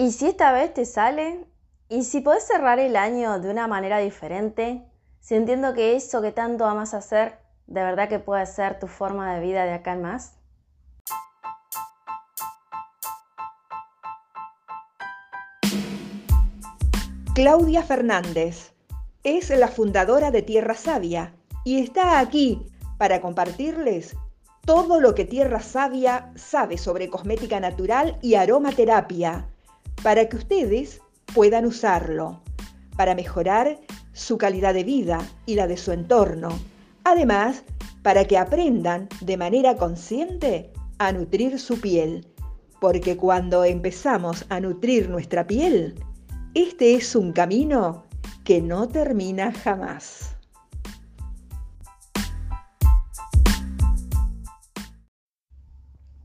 ¿Y si esta vez te sale? ¿Y si podés cerrar el año de una manera diferente? Sintiendo que eso que tanto amas hacer, de verdad que puede ser tu forma de vida de acá en más? Claudia Fernández es la fundadora de Tierra Sabia y está aquí para compartirles todo lo que Tierra Sabia sabe sobre cosmética natural y aromaterapia para que ustedes puedan usarlo para mejorar su calidad de vida y la de su entorno. Además, para que aprendan de manera consciente a nutrir su piel. Porque cuando empezamos a nutrir nuestra piel, este es un camino que no termina jamás.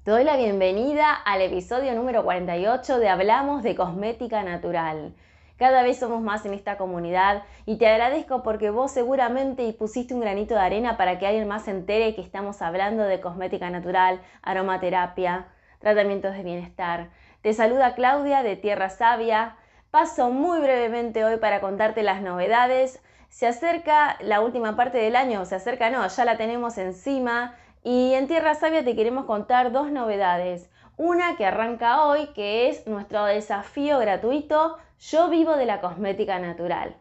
Te doy la bienvenida al episodio número 48 de Hablamos de Cosmética Natural. Cada vez somos más en esta comunidad y te agradezco porque vos seguramente pusiste un granito de arena para que alguien más se entere que estamos hablando de cosmética natural, aromaterapia, tratamientos de bienestar. Te saluda Claudia de Tierra Sabia. Paso muy brevemente hoy para contarte las novedades. Se acerca la última parte del año, se acerca no, ya la tenemos encima y en Tierra Sabia te queremos contar dos novedades. Una que arranca hoy, que es nuestro desafío gratuito Yo vivo de la cosmética natural.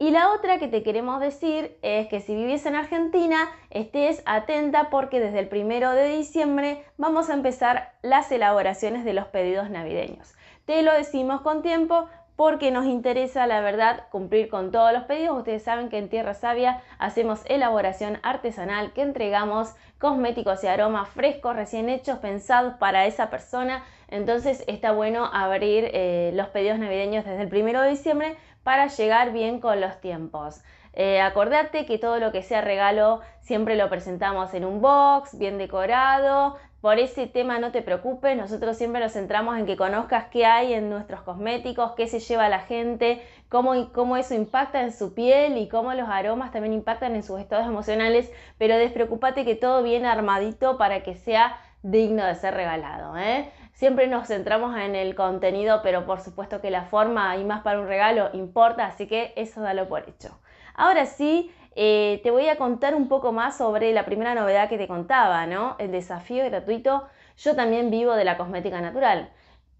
Y la otra que te queremos decir es que si vivís en Argentina, estés atenta porque desde el primero de diciembre vamos a empezar las elaboraciones de los pedidos navideños. Te lo decimos con tiempo porque nos interesa, la verdad, cumplir con todos los pedidos. Ustedes saben que en Tierra Sabia hacemos elaboración artesanal que entregamos cosméticos y aromas frescos, recién hechos, pensados para esa persona. Entonces está bueno abrir eh, los pedidos navideños desde el primero de diciembre para llegar bien con los tiempos. Eh, acordate que todo lo que sea regalo siempre lo presentamos en un box, bien decorado, por ese tema no te preocupes, nosotros siempre nos centramos en que conozcas qué hay en nuestros cosméticos, qué se lleva la gente, cómo, cómo eso impacta en su piel y cómo los aromas también impactan en sus estados emocionales, pero despreocúpate que todo viene armadito para que sea digno de ser regalado. ¿eh? Siempre nos centramos en el contenido, pero por supuesto que la forma y más para un regalo importa, así que eso dalo por hecho. Ahora sí, eh, te voy a contar un poco más sobre la primera novedad que te contaba, ¿no? El desafío gratuito. Yo también vivo de la cosmética natural.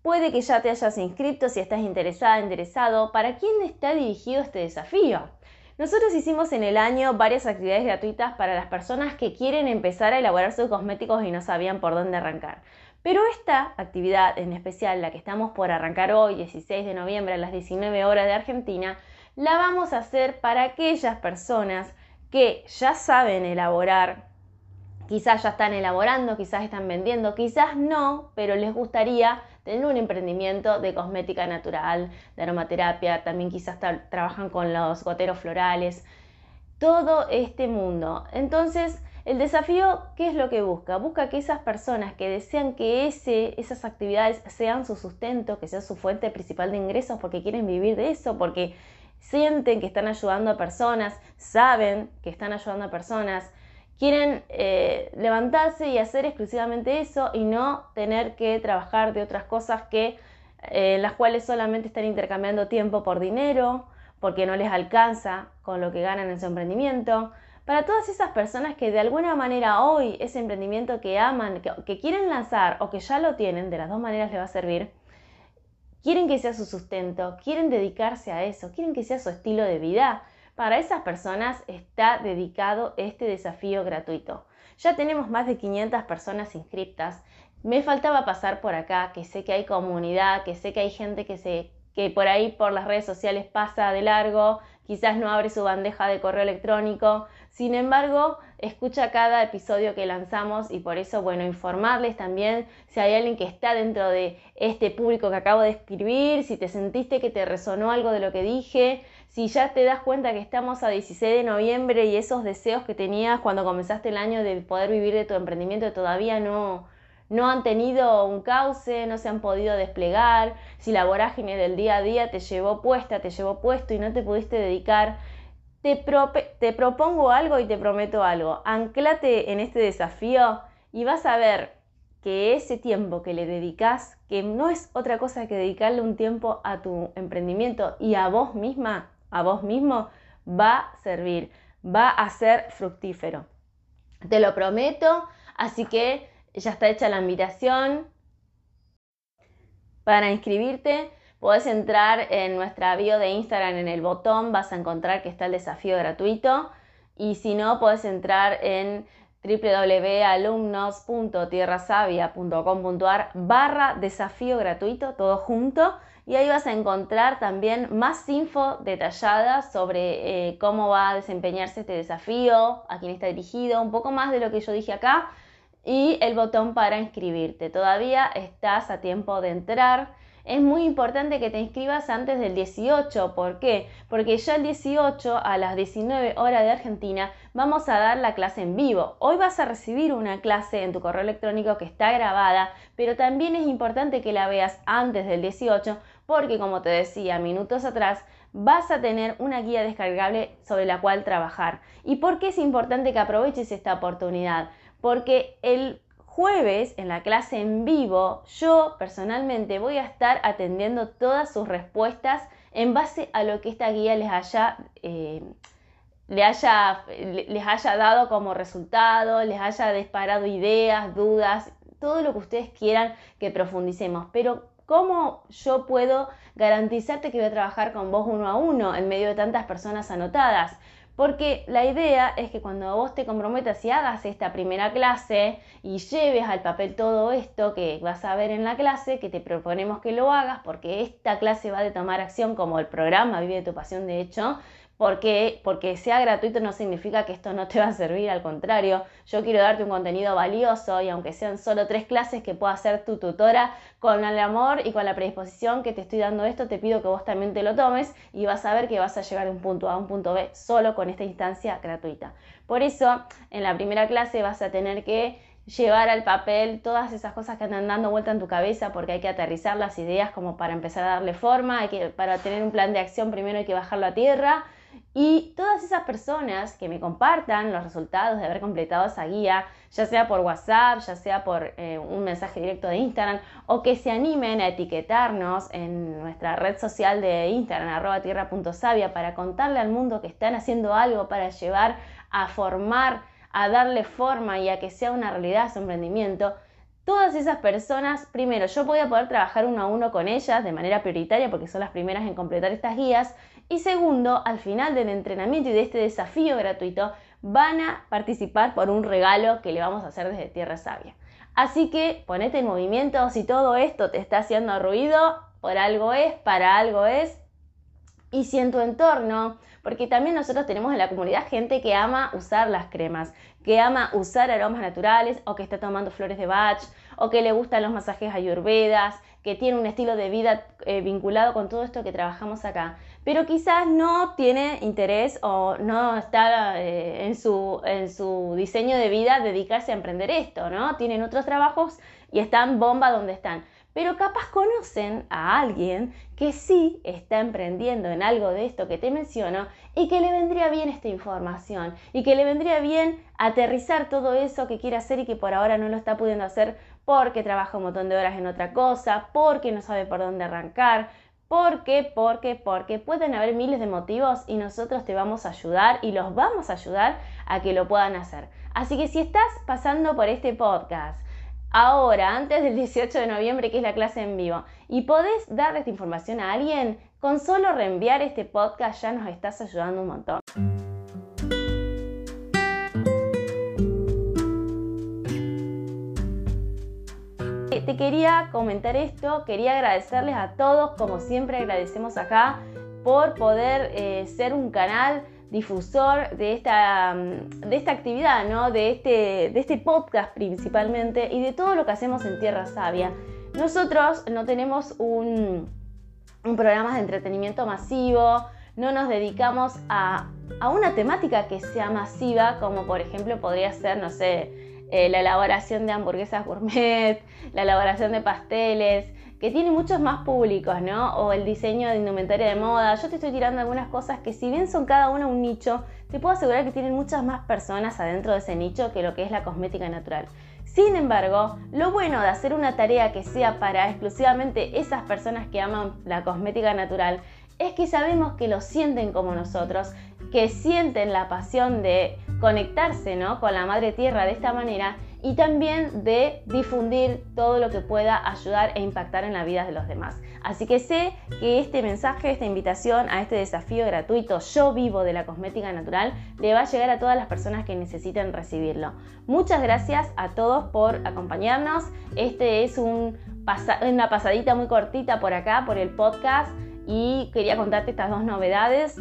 Puede que ya te hayas inscrito si estás interesada, interesado. ¿Para quién está dirigido este desafío? Nosotros hicimos en el año varias actividades gratuitas para las personas que quieren empezar a elaborar sus cosméticos y no sabían por dónde arrancar. Pero esta actividad en especial, la que estamos por arrancar hoy, 16 de noviembre a las 19 horas de Argentina, la vamos a hacer para aquellas personas que ya saben elaborar, quizás ya están elaborando, quizás están vendiendo, quizás no, pero les gustaría tener un emprendimiento de cosmética natural, de aromaterapia, también quizás trabajan con los goteros florales, todo este mundo. Entonces, el desafío, ¿qué es lo que busca? Busca que esas personas que desean que esas actividades sean su sustento, que sea su fuente principal de ingresos, porque quieren vivir de eso, porque sienten que están ayudando a personas, saben que están ayudando a personas, quieren eh, levantarse y hacer exclusivamente eso y no tener que trabajar de otras cosas que eh, las cuales solamente están intercambiando tiempo por dinero, porque no les alcanza con lo que ganan en su emprendimiento. Para todas esas personas que de alguna manera hoy ese emprendimiento que aman, que, que quieren lanzar o que ya lo tienen, de las dos maneras les va a servir, quieren que sea su sustento, quieren dedicarse a eso, quieren que sea su estilo de vida, para esas personas está dedicado este desafío gratuito. Ya tenemos más de 500 personas inscritas. Me faltaba pasar por acá, que sé que hay comunidad, que sé que hay gente que se que por ahí por las redes sociales pasa de largo, quizás no abre su bandeja de correo electrónico, sin embargo, escucha cada episodio que lanzamos y por eso, bueno, informarles también si hay alguien que está dentro de este público que acabo de escribir, si te sentiste que te resonó algo de lo que dije, si ya te das cuenta que estamos a 16 de noviembre y esos deseos que tenías cuando comenzaste el año de poder vivir de tu emprendimiento todavía no, no han tenido un cauce, no se han podido desplegar, si la vorágine del día a día te llevó puesta, te llevó puesto y no te pudiste dedicar te, propongo algo y te prometo algo. Anclate en este desafío y vas a ver que ese tiempo que le dedicas, que no es otra cosa que dedicarle un tiempo a tu emprendimiento y a vos misma, a vos mismo, va a servir, va a ser fructífero. Te lo prometo, así que ya está hecha la invitación para inscribirte. Puedes entrar en nuestra bio de Instagram en el botón, vas a encontrar que está el desafío gratuito y si no, puedes entrar en www.alumnos.tierrasavia.com.ar barra desafío gratuito, todo junto. Y ahí vas a encontrar también más info detallada sobre eh, cómo va a desempeñarse este desafío, a quién está dirigido, un poco más de lo que yo dije acá y el botón para inscribirte. Todavía estás a tiempo de entrar es muy importante que te inscribas antes del 18. ¿Por qué? Porque ya el 18 a las 19 horas de Argentina vamos a dar la clase en vivo. Hoy vas a recibir una clase en tu correo electrónico que está grabada, pero también es importante que la veas antes del 18 porque como te decía minutos atrás, vas a tener una guía descargable sobre la cual trabajar. ¿Y por qué es importante que aproveches esta oportunidad? Porque el jueves, en la clase en vivo, yo personalmente voy a estar atendiendo todas sus respuestas en base a lo que esta guía les haya, eh, haya, les haya dado como resultado, les haya disparado ideas, dudas, todo lo que ustedes quieran que profundicemos. Pero ¿cómo yo puedo garantizarte que voy a trabajar con vos uno a uno en medio de tantas personas anotadas? Porque la idea es que cuando vos te comprometas y hagas esta primera clase y lleves al papel todo esto que vas a ver en la clase, que te proponemos que lo hagas, porque esta clase va de tomar acción como el programa Vive tu pasión, de hecho, porque, porque sea gratuito no significa que esto no te va a servir, al contrario, yo quiero darte un contenido valioso y aunque sean solo tres clases que pueda ser tu tutora con el amor y con la predisposición que te estoy dando esto, te pido que vos también te lo tomes y vas a ver que vas a llegar de un punto A a un punto B solo con esta instancia gratuita. Por eso, en la primera clase vas a tener que llevar al papel todas esas cosas que andan dando vuelta en tu cabeza porque hay que aterrizar las ideas como para empezar a darle forma, hay que, para tener un plan de acción primero hay que bajarlo a tierra y todas esas personas que me compartan los resultados de haber completado esa guía, ya sea por WhatsApp, ya sea por eh, un mensaje directo de Instagram, o que se animen a etiquetarnos en nuestra red social de Instagram, arroba tierra.savia, para contarle al mundo que están haciendo algo para llevar a formar, a darle forma y a que sea una realidad su emprendimiento, todas esas personas, primero, yo voy a poder trabajar uno a uno con ellas de manera prioritaria porque son las primeras en completar estas guías. Y segundo, al final del entrenamiento y de este desafío gratuito, van a participar por un regalo que le vamos a hacer desde Tierra Sabia. Así que ponete en movimiento, si todo esto te está haciendo ruido, por algo es, para algo es. Y si en tu entorno porque también nosotros tenemos en la comunidad gente que ama usar las cremas, que ama usar aromas naturales o que está tomando flores de Bach o que le gustan los masajes ayurvedas, que tiene un estilo de vida eh, vinculado con todo esto que trabajamos acá, pero quizás no tiene interés o no está eh, en, su, en su diseño de vida dedicarse a emprender esto, ¿no? Tienen otros trabajos y están bomba donde están pero capaz conocen a alguien que sí está emprendiendo en algo de esto que te menciono y que le vendría bien esta información y que le vendría bien aterrizar todo eso que quiere hacer y que por ahora no lo está pudiendo hacer porque trabaja un montón de horas en otra cosa, porque no sabe por dónde arrancar, porque, porque, porque pueden haber miles de motivos y nosotros te vamos a ayudar y los vamos a ayudar a que lo puedan hacer. Así que si estás pasando por este podcast, ahora, antes del 18 de noviembre, que es la clase en vivo, y podés darle esta información a alguien, con solo reenviar este podcast ya nos estás ayudando un montón. Te quería comentar esto, quería agradecerles a todos, como siempre agradecemos acá, por poder eh, ser un canal difusor de esta, de esta actividad, ¿no? de, este, de este podcast principalmente y de todo lo que hacemos en Tierra Sabia. Nosotros no tenemos un, un programa de entretenimiento masivo, no nos dedicamos a, a, una temática que sea masiva, como por ejemplo podría ser, no sé, eh, la elaboración de hamburguesas gourmet, la elaboración de pasteles, que tiene muchos más públicos, ¿no? O el diseño de indumentaria de moda. Yo te estoy tirando algunas cosas que si bien son cada una un nicho, te puedo asegurar que tienen muchas más personas adentro de ese nicho que lo que es la cosmética natural. Sin embargo, lo bueno de hacer una tarea que sea para exclusivamente esas personas que aman la cosmética natural es que sabemos que lo sienten como nosotros, que sienten la pasión de conectarse ¿no? con la madre tierra de esta manera y también de difundir todo lo que pueda ayudar e impactar en la vida de los demás. Así que sé que este mensaje, esta invitación a este desafío gratuito Yo vivo de la cosmética natural le va a llegar a todas las personas que necesiten recibirlo. Muchas gracias a todos por acompañarnos. Este es una pasadita muy cortita por acá, por el podcast y quería contarte estas dos novedades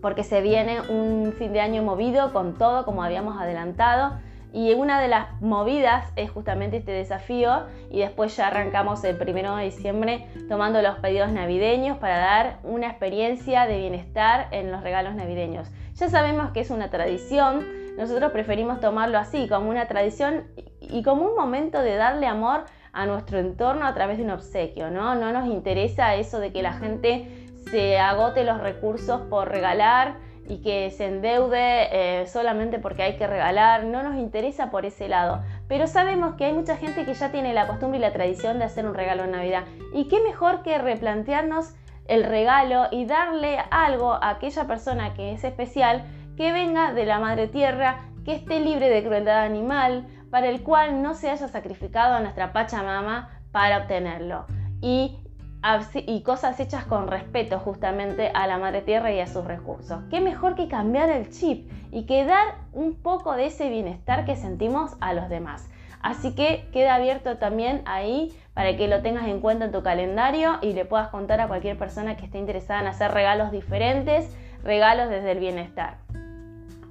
porque se viene un fin de año movido con todo como habíamos adelantado y una de las movidas es justamente este desafío y después ya arrancamos el primero de diciembre tomando los pedidos navideños para dar una experiencia de bienestar en los regalos navideños. Ya sabemos que es una tradición, nosotros preferimos tomarlo así, como una tradición y como un momento de darle amor a nuestro entorno a través de un obsequio, ¿no? No nos interesa eso de que la gente se agote los recursos por regalar y que se endeude eh, solamente porque hay que regalar, no nos interesa por ese lado. Pero sabemos que hay mucha gente que ya tiene la costumbre y la tradición de hacer un regalo en Navidad. Y qué mejor que replantearnos el regalo y darle algo a aquella persona que es especial, que venga de la madre tierra, que esté libre de crueldad animal, para el cual no se haya sacrificado a nuestra Pachamama para obtenerlo. Y y cosas hechas con respeto justamente a la madre tierra y a sus recursos. ¿Qué mejor que cambiar el chip y que dar un poco de ese bienestar que sentimos a los demás? Así que queda abierto también ahí para que lo tengas en cuenta en tu calendario y le puedas contar a cualquier persona que esté interesada en hacer regalos diferentes, regalos desde el bienestar.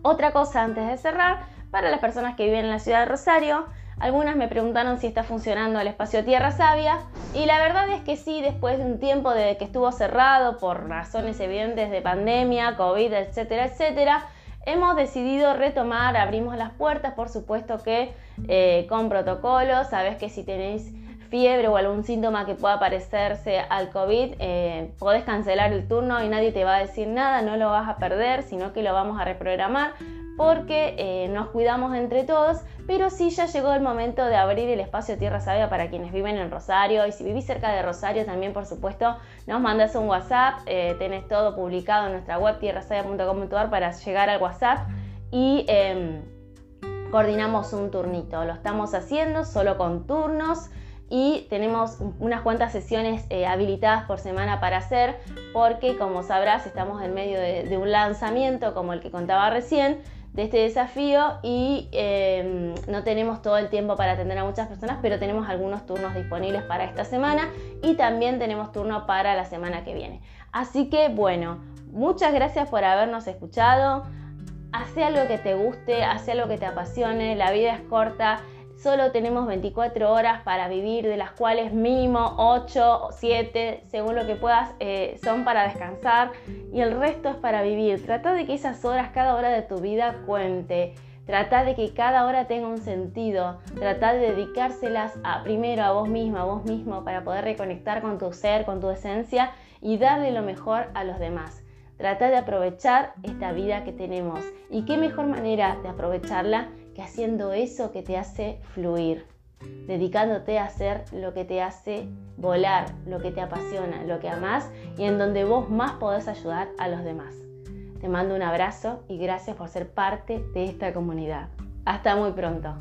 Otra cosa antes de cerrar, para las personas que viven en la ciudad de Rosario, algunas me preguntaron si está funcionando el espacio Tierra Sabia y la verdad es que sí, después de un tiempo de que estuvo cerrado por razones evidentes de pandemia, COVID, etcétera, etcétera, hemos decidido retomar, abrimos las puertas, por supuesto que eh, con protocolos, sabes que si tenéis fiebre o algún síntoma que pueda parecerse al COVID, eh, podés cancelar el turno y nadie te va a decir nada, no lo vas a perder, sino que lo vamos a reprogramar porque eh, nos cuidamos entre todos, pero sí ya llegó el momento de abrir el espacio Tierra Sabia para quienes viven en Rosario. Y si vivís cerca de Rosario también por supuesto nos mandas un WhatsApp, eh, tenés todo publicado en nuestra web tierrasavia.com.ar para llegar al WhatsApp. Y em, coordinamos un turnito, lo estamos haciendo solo con turnos y tenemos unas cuantas sesiones eh, habilitadas por semana para hacer porque como sabrás estamos en medio de, un lanzamiento como el que contaba recién de este desafío y em, no tenemos todo el tiempo para atender a muchas personas, pero tenemos algunos turnos disponibles para esta semana y también tenemos turno para la semana que viene. Así que bueno, muchas gracias por habernos escuchado. Hace algo que te guste, hace algo que te apasione, la vida es corta Solo tenemos 24 horas para vivir, de las cuales mínimo 8 o 7, según lo que puedas, eh, son para descansar y el resto es para vivir. Trata de que esas horas, cada hora de tu vida cuente. Trata de que cada hora tenga un sentido. Trata de dedicárselas a, primero a vos misma, a vos mismo, para poder reconectar con tu ser, con tu esencia y darle lo mejor a los demás. Trata de aprovechar esta vida que tenemos. ¿Y qué mejor manera de aprovecharla que haciendo eso que te hace fluir, dedicándote a hacer lo que te hace volar, lo que te apasiona, lo que amas y en donde vos más podés ayudar a los demás. Te mando un abrazo y gracias por ser parte de esta comunidad. Hasta muy pronto.